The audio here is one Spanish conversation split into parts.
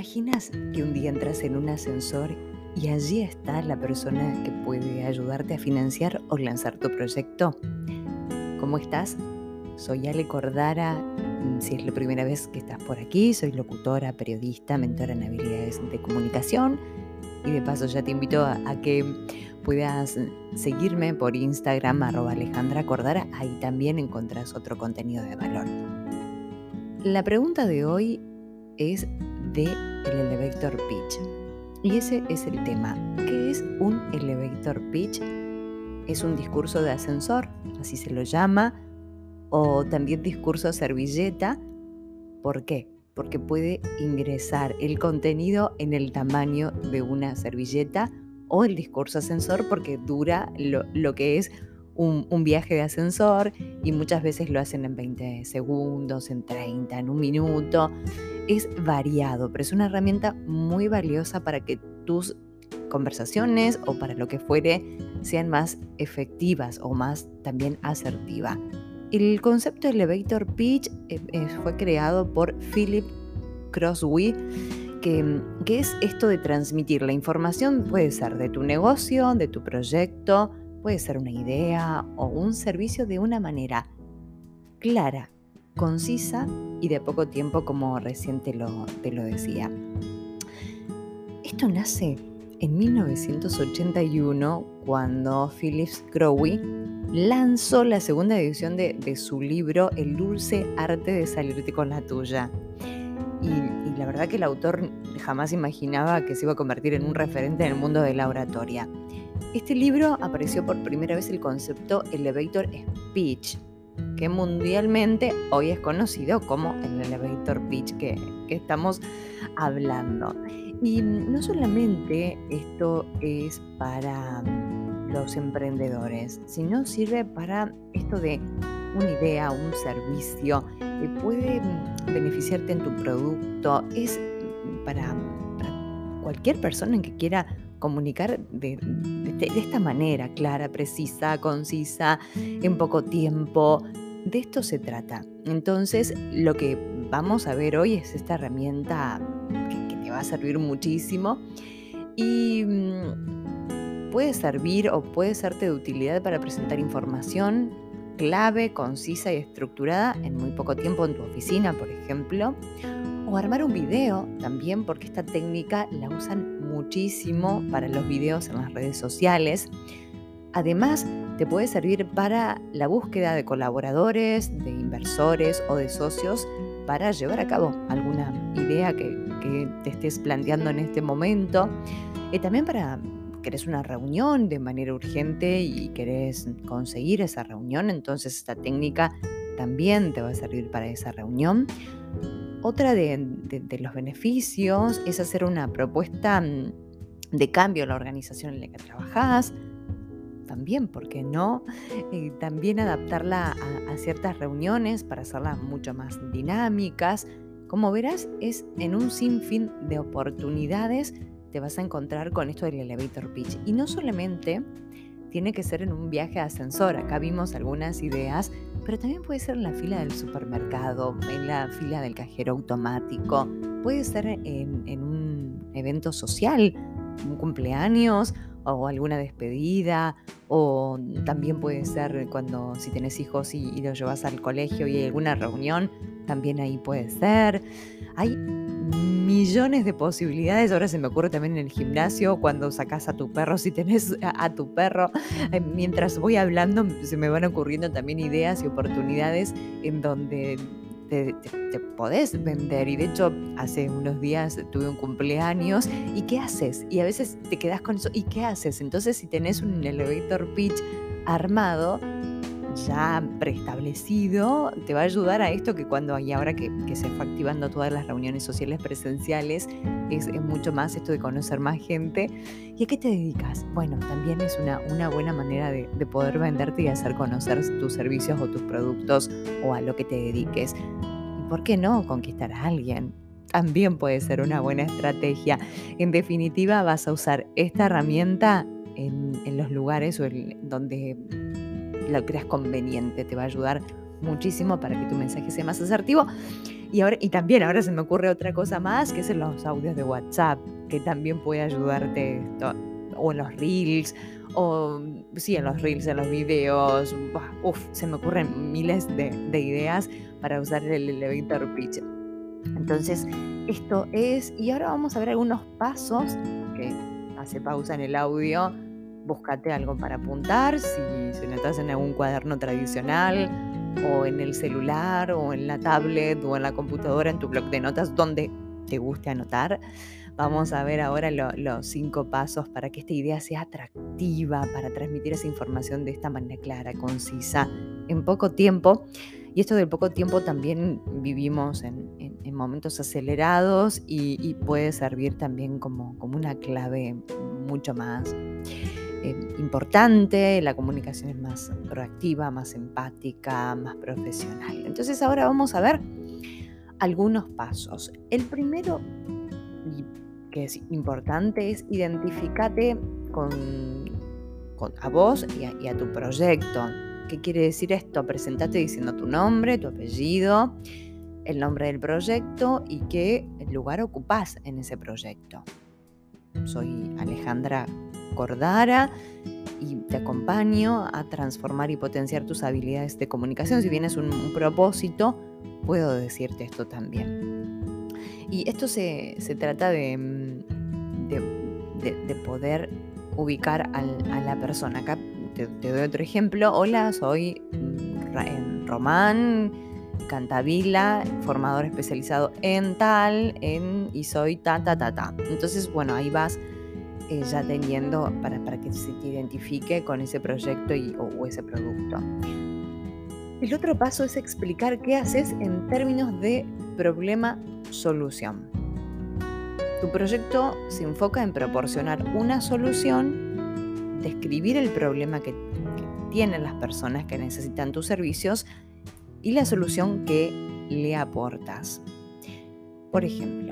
imaginas que un día entras en un ascensor y allí está la persona que puede ayudarte a financiar o lanzar tu proyecto? ¿Cómo estás? Soy Ale Cordara. Mm, si es la primera vez que estás por aquí, soy locutora, periodista, mentora en habilidades de comunicación. Y de paso ya te invito a, que puedas seguirme por Instagram, arroba Alejandra. Ahí también encontrás otro contenido de valor. La pregunta de hoy es de el elevator pitch. Y ese es el tema. ¿Qué es un elevator pitch? Es un discurso de ascensor, así se lo llama, o también discurso servilleta. ¿Por qué? Porque puede ingresar el contenido en el tamaño de una servilleta o el discurso ascensor porque dura lo, lo que es un, viaje de ascensor y muchas veces lo hacen en 20 segundos, en 30, en un minuto. Es variado, pero es una herramienta muy valiosa para que tus conversaciones o para lo que fuere sean más efectivas o más también asertivas. El concepto elevator pitch eh, eh, fue creado por Philip Crosby, que, que es esto de transmitir la información, puede ser de tu negocio, de tu proyecto, Puede ser una idea o un servicio de una manera clara, concisa y de poco tiempo como recién te lo, te lo decía. Esto nace en 1981 cuando Phillips Crowley lanzó la segunda edición de, su libro El dulce arte de salirte con la tuya. Y, y, la verdad que el autor jamás imaginaba que se iba a convertir en un referente en el mundo de la oratoria. Este libro apareció por primera vez el concepto elevator speech, que mundialmente hoy es conocido como el elevator pitch que, que estamos hablando. Y no solamente esto es para los emprendedores, sino sirve para esto de una idea, un servicio que puede beneficiarte en tu producto, es para, para cualquier persona que quiera comunicar de, esta manera, clara, precisa, concisa, en poco tiempo. De esto se trata. Entonces, lo que vamos a ver hoy es esta herramienta que, te va a servir muchísimo y mm, puede servir o puede serte de utilidad para presentar información clave, concisa y estructurada en muy poco tiempo en tu oficina, por ejemplo, o armar un video también, porque esta técnica la usan muchísimo para los videos en las redes sociales. Además, te puede servir para la búsqueda de colaboradores, de inversores o de socios para llevar a cabo alguna idea que, te estés planteando en este momento. Y también para querés una reunión de manera urgente y querés conseguir esa reunión, entonces esta técnica también te va a servir para esa reunión. Otra de, los beneficios es hacer una propuesta mm, de cambio a la organización en la que trabajas. También, ¿por qué no? También adaptarla a, a ciertas reuniones para hacerlas mucho más dinámicas. Como verás, es en un sinfín de oportunidades te vas a encontrar con esto del elevator pitch. Y no solamente tiene que ser en un viaje de ascensor. Acá vimos algunas ideas, pero también puede ser en la fila del supermercado, en la fila del cajero automático, puede ser en, un evento social, un cumpleaños o alguna despedida, o también puede ser cuando si tenés hijos y, y los llevas al colegio y hay alguna reunión, también ahí puede ser. Hay millones de posibilidades. Ahora se me ocurre también en el gimnasio, cuando sacas a tu perro, si tenés a, tu perro. Eh, mientras voy hablando, se me van ocurriendo también ideas y oportunidades en donde te, podés vender. Y de hecho, hace unos días tuve un cumpleaños. ¿Y qué haces? Y a veces te quedas con eso. ¿Y qué haces? Entonces, si tenés un elevator pitch armado, ya preestablecido te va a ayudar a esto que cuando y ahora que, se fue activando todas las reuniones sociales presenciales es, mucho más esto de conocer más gente. ¿Y a qué te dedicas? Bueno, también es una, una buena manera de, de poder venderte y hacer conocer tus servicios o tus productos o a lo que te dediques. ¿Y por qué no conquistar a alguien? También puede ser una buena estrategia. En definitiva, vas a usar esta herramienta en, en los lugares o donde lo creas conveniente, te va a ayudar muchísimo para que tu mensaje sea más asertivo. Y, ahora, y también ahora se me ocurre otra cosa más, que es en los audios de WhatsApp, que también puede ayudarte o en los reels, o sí, en los reels, en los videos. Uf, se me ocurren miles de, ideas para usar el elevator pitch. Entonces, esto es, y ahora vamos a ver algunos pasos que hace pausa en el audio. Búscate algo para apuntar, si, si no estás en algún cuaderno tradicional, o en el celular, o en la tablet, o en la computadora, en tu blog de notas, donde te guste anotar. Vamos a ver ahora los cinco pasos para que esta idea sea atractiva, para transmitir esa información de esta manera clara, concisa, en poco tiempo. Y esto del poco tiempo también vivimos en, momentos acelerados y, puede servir también como, como una clave mucho más eh, importante, la comunicación es más proactiva, más empática, más profesional. Entonces ahora vamos a ver algunos pasos. El primero, que es importante es identificate con, a vos y a, tu proyecto. ¿Qué quiere decir esto? Presentate diciendo tu nombre, tu apellido, el nombre del proyecto y qué lugar ocupás en ese proyecto. Soy Alejandra Cordara y te acompaño a transformar y potenciar tus habilidades de comunicación. Si vienes un, propósito, puedo decirte esto también. Y esto se, trata mm, de, de, poder ubicar a la persona. Acá te, doy otro ejemplo. Hola, soy mm, Román Cantavila, formador especializado en tal, en y soy ta, ta, ta, ta. Entonces, bueno, ahí vas eh, ya teniendo para, para, que se te identifique con ese proyecto y, o ese producto. El otro paso es explicar qué haces en términos de problema-solución. Tu proyecto se enfoca en proporcionar una solución, describir el problema que, tienen las personas que necesitan tus servicios y la solución que le aportas. Por ejemplo,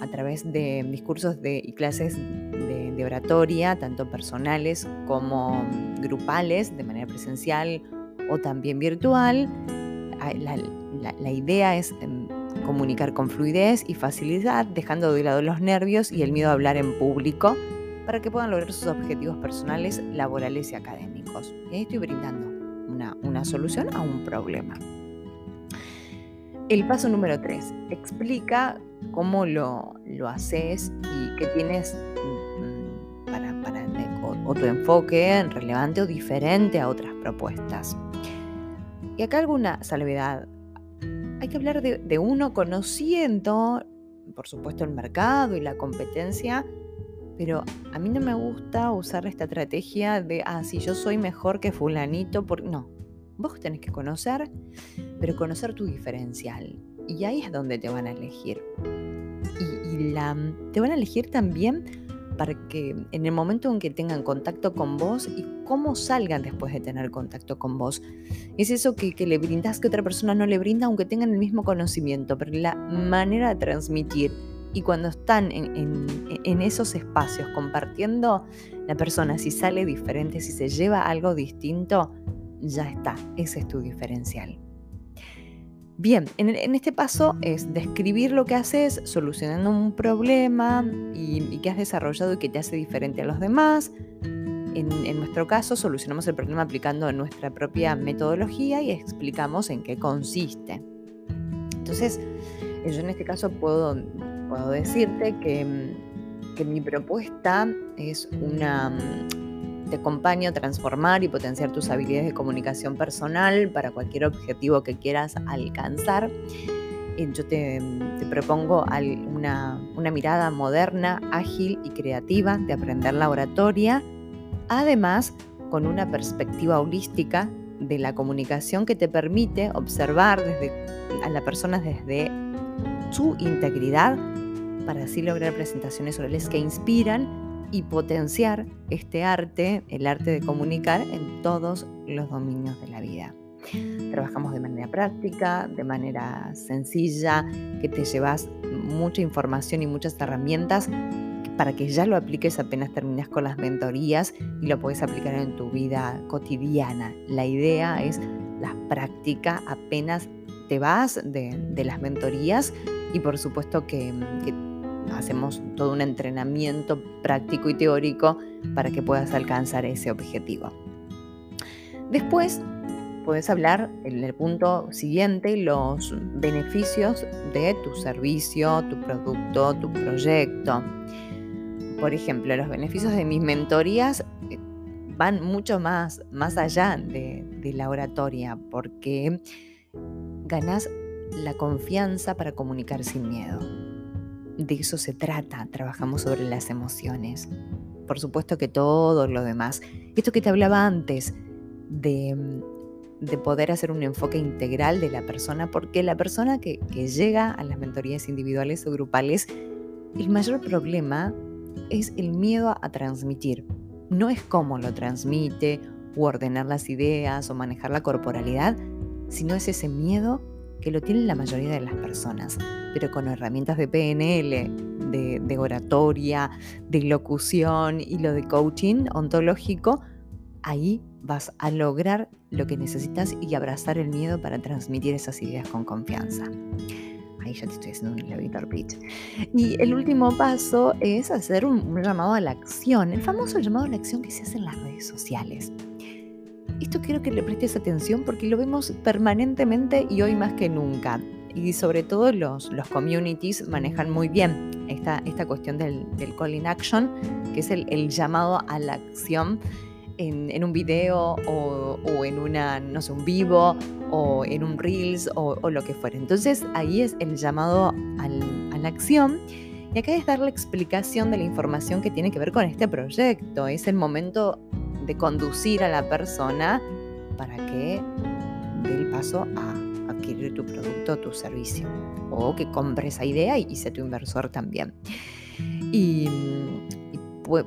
a través de discursos de, y clases de, oratoria, tanto personales como grupales, de manera presencial o también virtual, la, idea es em, comunicar con fluidez y facilidad, dejando de lado los nervios y el miedo a hablar en público para que puedan lograr sus objetivos personales, laborales y académicos. Y estoy brindando una, solución a un problema. El paso número 3. Explica cómo lo, haces y qué tienes mm, para, para tu enfoque relevante o diferente a otras propuestas. Y acá alguna salvedad. Hay que hablar de, uno conociendo, por supuesto, el mercado y la competencia, pero a mí no me gusta usar esta estrategia de, ah, si yo soy mejor que fulanito, porque no, vos tenés que conocer, pero conocer tu diferencial. Y ahí es donde te van a elegir. Y, la, te van a elegir también para que en el momento en que tengan contacto con vos y cómo salgan después de tener contacto con vos. Es eso que, le brindas que otra persona no le brinda, aunque tengan el mismo conocimiento, pero la manera de transmitir y cuando están en, esos espacios compartiendo, la persona si sale diferente, si se lleva algo distinto, ya está, ese es tu diferencial. Bien, en, este paso es describir lo que haces solucionando un problema y, que has desarrollado y que te hace diferente a los demás. En, nuestro caso, solucionamos el problema aplicando nuestra propia metodología y explicamos en qué consiste. Entonces, yo en este caso puedo, puedo decirte que, que mi propuesta es una te acompaño a transformar y potenciar tus habilidades de comunicación personal para cualquier objetivo que quieras alcanzar. Yo te, propongo una, mirada moderna, ágil y creativa de aprender la oratoria, además con una perspectiva holística de la comunicación que te permite observar a la persona desde su integridad para así lograr presentaciones orales que inspiran y potenciar este arte, el arte de comunicar en todos los dominios de la vida. Trabajamos de manera práctica, de manera sencilla, que te llevas mucha información y muchas herramientas para que ya lo apliques apenas terminas con las mentorías y lo puedes aplicar en tu vida cotidiana. La idea es la práctica apenas te vas de, las mentorías y por supuesto que, que hacemos todo un entrenamiento práctico y teórico para que puedas alcanzar ese objetivo. Después puedes hablar en el punto siguiente los beneficios de tu servicio, tu producto, tu proyecto. Por ejemplo, los beneficios de mis mentorías eh, van mucho más, más allá de, de la oratoria porque ganas la confianza para comunicar sin miedo. De eso se trata, trabajamos sobre las emociones. Por supuesto que todo lo demás. Esto que te hablaba antes de, de poder hacer un enfoque integral de la persona, porque la persona que, que llega a las mentorías individuales o grupales, el mayor problema es el miedo a transmitir. No es cómo lo transmite, o ordenar las ideas, o manejar la corporalidad, sino es ese miedo que lo tienen la mayoría de las personas, pero con herramientas de PNL, de, oratoria, de locución y lo de coaching ontológico, ahí vas a lograr lo que necesitas y abrazar el miedo para transmitir esas ideas con confianza. Ahí ya te estoy haciendo un elevator pitch. Y el último paso es hacer un llamado a la acción, el famoso llamado a la acción que se hace en las redes sociales. Esto quiero que le prestes atención porque lo vemos permanentemente y hoy más que nunca. Y sobre todo los, los communities manejan muy bien esta, esta cuestión del, del call in action, que es el, llamado a la acción en, un video o, en una, no sé, un vivo o en un reels o, lo que fuera. Entonces ahí es el llamado a la acción. Y acá es dar la explicación de la información que tiene que ver con este proyecto. Es el momento de conducir a la persona para que dé el paso a adquirir tu producto tu servicio. O que compre esa idea y, sea tu inversor también. Y,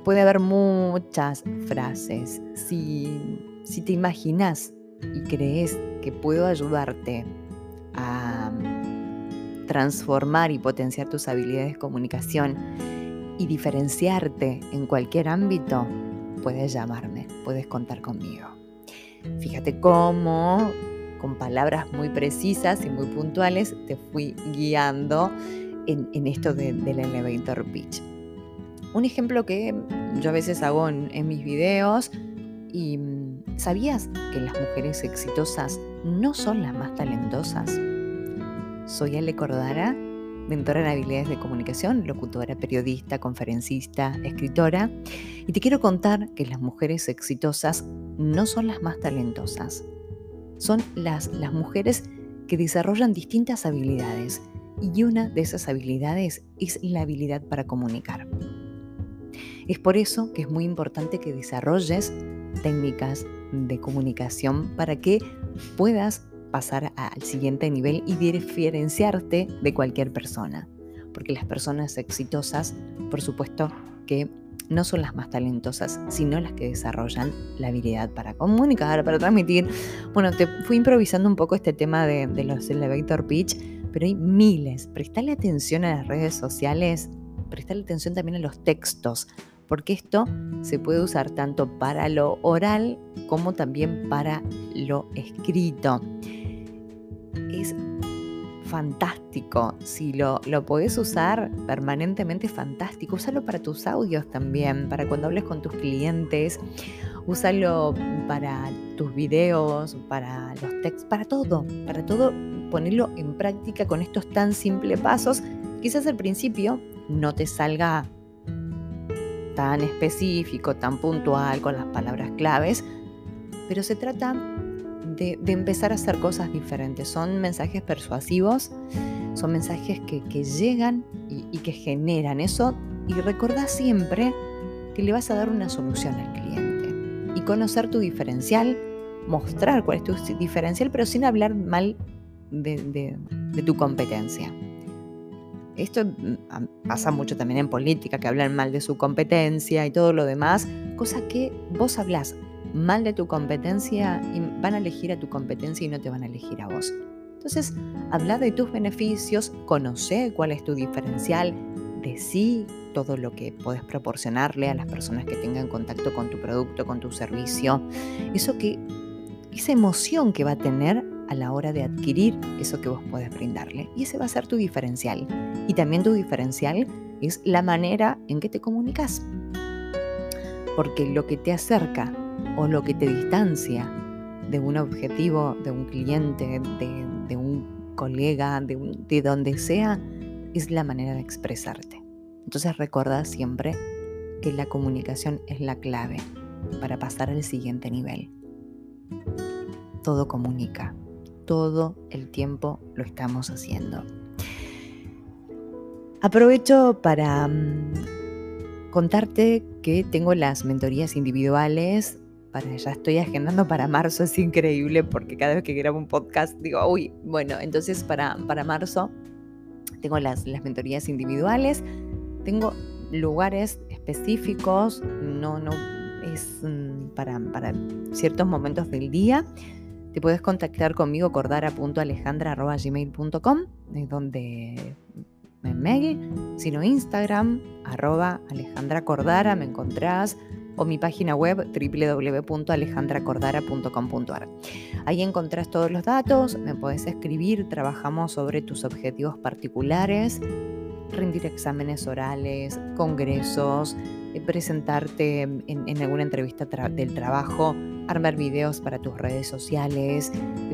puede haber muchas frases. Si, si te imaginas y crees que puedo ayudarte a transformar y potenciar tus habilidades de comunicación y diferenciarte en cualquier ámbito, puedes llamarme, puedes contar conmigo. Fíjate cómo, con palabras muy precisas y muy puntuales, te fui guiando en, esto del elevator pitch. Un ejemplo que yo a veces hago en, en mis videos y mm, ¿sabías que las mujeres exitosas no son las más talentosas? Soy Ale Cordara mentora en habilidades de comunicación, locutora, periodista, conferencista, escritora, y te quiero contar que las mujeres exitosas no son las más talentosas, son las, las mujeres que desarrollan distintas habilidades y una de esas habilidades es la habilidad para comunicar. Es por eso que es muy importante que desarrolles técnicas de comunicación para que puedas pasar al siguiente nivel y diferenciarte de cualquier persona. Porque las personas exitosas, por supuesto que no son las más talentosas, sino las que desarrollan la habilidad para comunicar, para transmitir. Bueno, te fui improvisando un poco este tema de, los elevator pitch, pero hay miles. Prestale atención a las redes sociales, prestale atención también a los textos, porque esto se puede usar tanto para lo oral como también para lo escrito es fantástico. Si lo, lo podés usar permanentemente, fantástico. Úsalo para tus audios también, para cuando hables con tus clientes. Úsalo para tus videos, para los textos, para todo, para todo ponerlo en práctica con estos tan simples pasos. Quizás al principio no te salga tan específico, tan puntual con las palabras claves, pero se trata de, empezar a hacer cosas diferentes. Son mensajes persuasivos, son mensajes que, llegan y, que generan eso. Y recordá siempre que le vas a dar una solución al cliente. Y conocer tu diferencial, mostrar cuál es tu diferencial, pero sin hablar mal de, de tu competencia. Esto mm, pasa mucho también en política, que hablan mal de su competencia y todo lo demás, cosa que vos hablás mal de tu competencia y van a elegir a tu competencia y no te van a elegir a vos. Entonces, habla de tus beneficios, conoce cuál es tu diferencial, decí todo lo que puedes proporcionarle a las personas que tengan contacto con tu producto, con tu servicio. Eso que, esa emoción que va a tener a la hora de adquirir eso que vos podés brindarle. Y ese va a ser tu diferencial. Y también tu diferencial es la manera en que te comunicas. Porque lo que te acerca o lo que te distancia de un objetivo, de un cliente, de, un colega, de, de donde sea, es la manera de expresarte. Entonces recuerda siempre que la comunicación es la clave para pasar al siguiente nivel. Todo comunica, todo el tiempo lo estamos haciendo. Aprovecho para mm, contarte que tengo las mentorías individuales. Para, ya estoy agendando para marzo, es increíble porque cada vez que grabo un podcast digo, uy, bueno, entonces para, para marzo tengo las, las mentorías individuales, tengo lugares específicos, no, no es mm, para, para ciertos momentos del día. Te puedes contactar conmigo cordara.alejandra.gmail.com, es donde me mail, sino Instagram, arroba Alejandra Cordara, me encontrás, o mi página web www.alejandracordara.com.ar. Ahí encontrás todos los datos, me podés escribir, trabajamos sobre tus objetivos particulares, rendir exámenes orales, congresos, eh, presentarte en, alguna entrevista del trabajo, armar videos para tus redes sociales,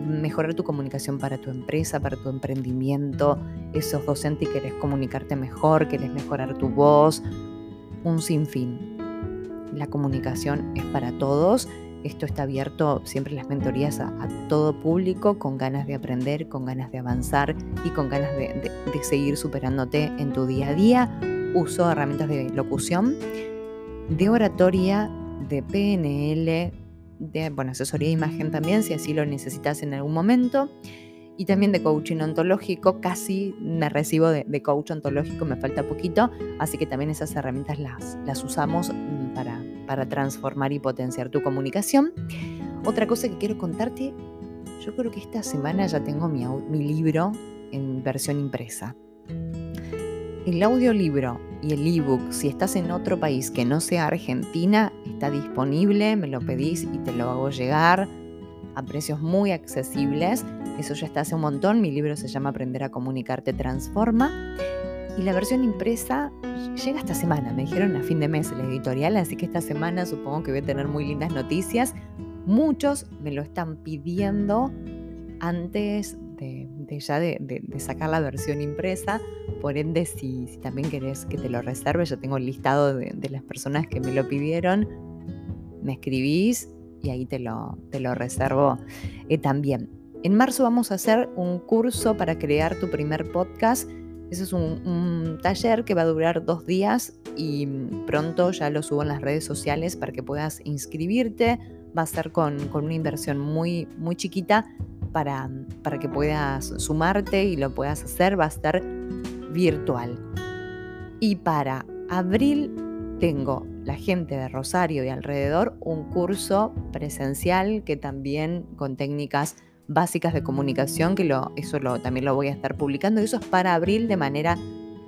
mejorar tu comunicación para tu empresa, para tu emprendimiento, esos docentes y querés comunicarte mejor, querés mejorar tu voz, un sinfín. La comunicación es para todos. Esto está abierto siempre las mentorías a, todo público con ganas de aprender, con ganas de avanzar y con ganas de, de seguir superándote en tu día a día. Uso herramientas de locución, de oratoria, de PNL, de bueno, asesoría de imagen también, si así lo necesitas en algún momento. Y también de coaching ontológico, casi me recibo de, coach ontológico, me falta poquito, así que también esas herramientas las, las usamos mm, para, para transformar y potenciar tu comunicación. Otra cosa que quiero contarte, yo creo que esta semana ya tengo mi, mi libro en versión impresa. El audiolibro y el ebook, si estás en otro país que no sea Argentina, está disponible, me lo pedís y te lo hago llegar a precios muy accesibles. Eso ya está hace un montón. Mi libro se llama Aprender a comunicarte transforma. Y la versión impresa llega esta semana. Me dijeron a fin de mes la editorial, así que esta semana supongo que voy a tener muy lindas noticias. Muchos me lo están pidiendo antes de, ya de, sacar la versión impresa. Por ende, si, también querés que te lo reserve, yo tengo el listado de, las personas que me lo pidieron. Me escribís y ahí te lo, te lo reservo eh, también. En marzo vamos a hacer un curso para crear tu primer podcast. Ese es un, taller que va a durar dos días y pronto ya lo subo en las redes sociales para que puedas inscribirte. Va a ser con, con una inversión muy, muy chiquita, para, para que puedas sumarte y lo puedas hacer va a estar virtual. Y para abril tengo la gente de Rosario y alrededor un curso presencial que también con técnicas básicas de comunicación, que lo, eso lo, también lo voy a estar publicando, y eso es para abril de manera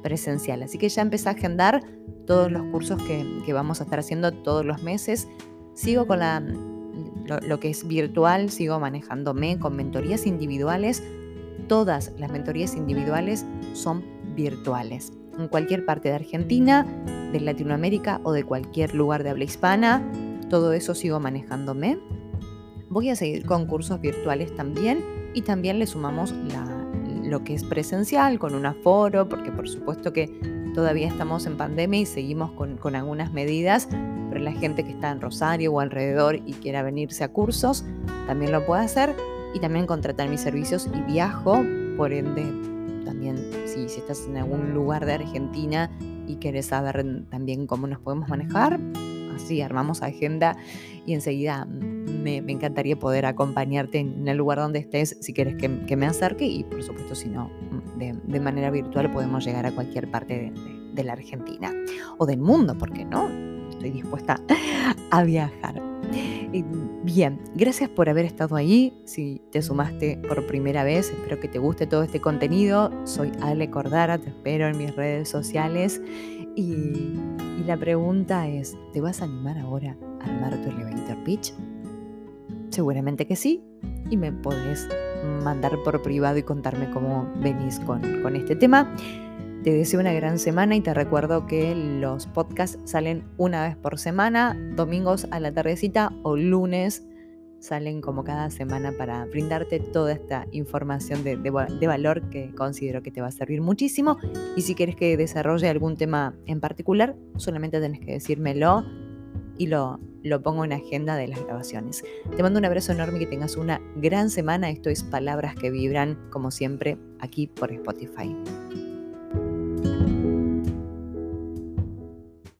presencial. Así que ya empecé a agendar todos los cursos que, vamos a estar haciendo todos los meses. Sigo con lo, que es virtual, sigo manejándome con mentorías individuales. Todas las mentorías individuales son virtuales. En cualquier parte de Argentina, de Latinoamérica o de cualquier lugar de habla hispana, todo eso sigo manejándome. Voy a seguir con cursos virtuales también y también le sumamos lo que es presencial con un aforo, porque por supuesto que todavía estamos en pandemia y seguimos con, algunas medidas, pero la gente que está en Rosario o alrededor y quiera venirse a cursos, también lo puede hacer y también contratar mis servicios y viajo, por ende, también si, si estás en algún lugar de Argentina y quieres saber también cómo nos podemos manejar, así armamos agenda y enseguida me, encantaría poder acompañarte en el lugar donde estés si quieres que, me acerque y por supuesto si no, de, manera virtual podemos llegar a cualquier parte de la Argentina o del mundo, ¿por qué no? estoy dispuesta a viajar. Bien, gracias por haber estado ahí. Si te sumaste por primera vez, espero que te guste todo este contenido. Soy Ale Cordara, te espero en mis redes sociales. Y, la pregunta es, ¿te vas a animar ahora a armar tu elevator pitch? Seguramente que sí, y me podés mandar por privado y contarme cómo venís con, con este tema. Te deseo una gran semana y te recuerdo que los podcasts salen una vez por semana, domingos a la tardecita o lunes salen como cada semana para brindarte toda esta información de, valor que considero que te va a servir muchísimo. Y si quieres que desarrolle algún tema en particular, solamente tenés que decírmelo y lo, lo pongo en agenda de las grabaciones. Te mando un abrazo enorme y que tengas una gran semana. Esto es Palabras que Vibran, como siempre, aquí por Spotify.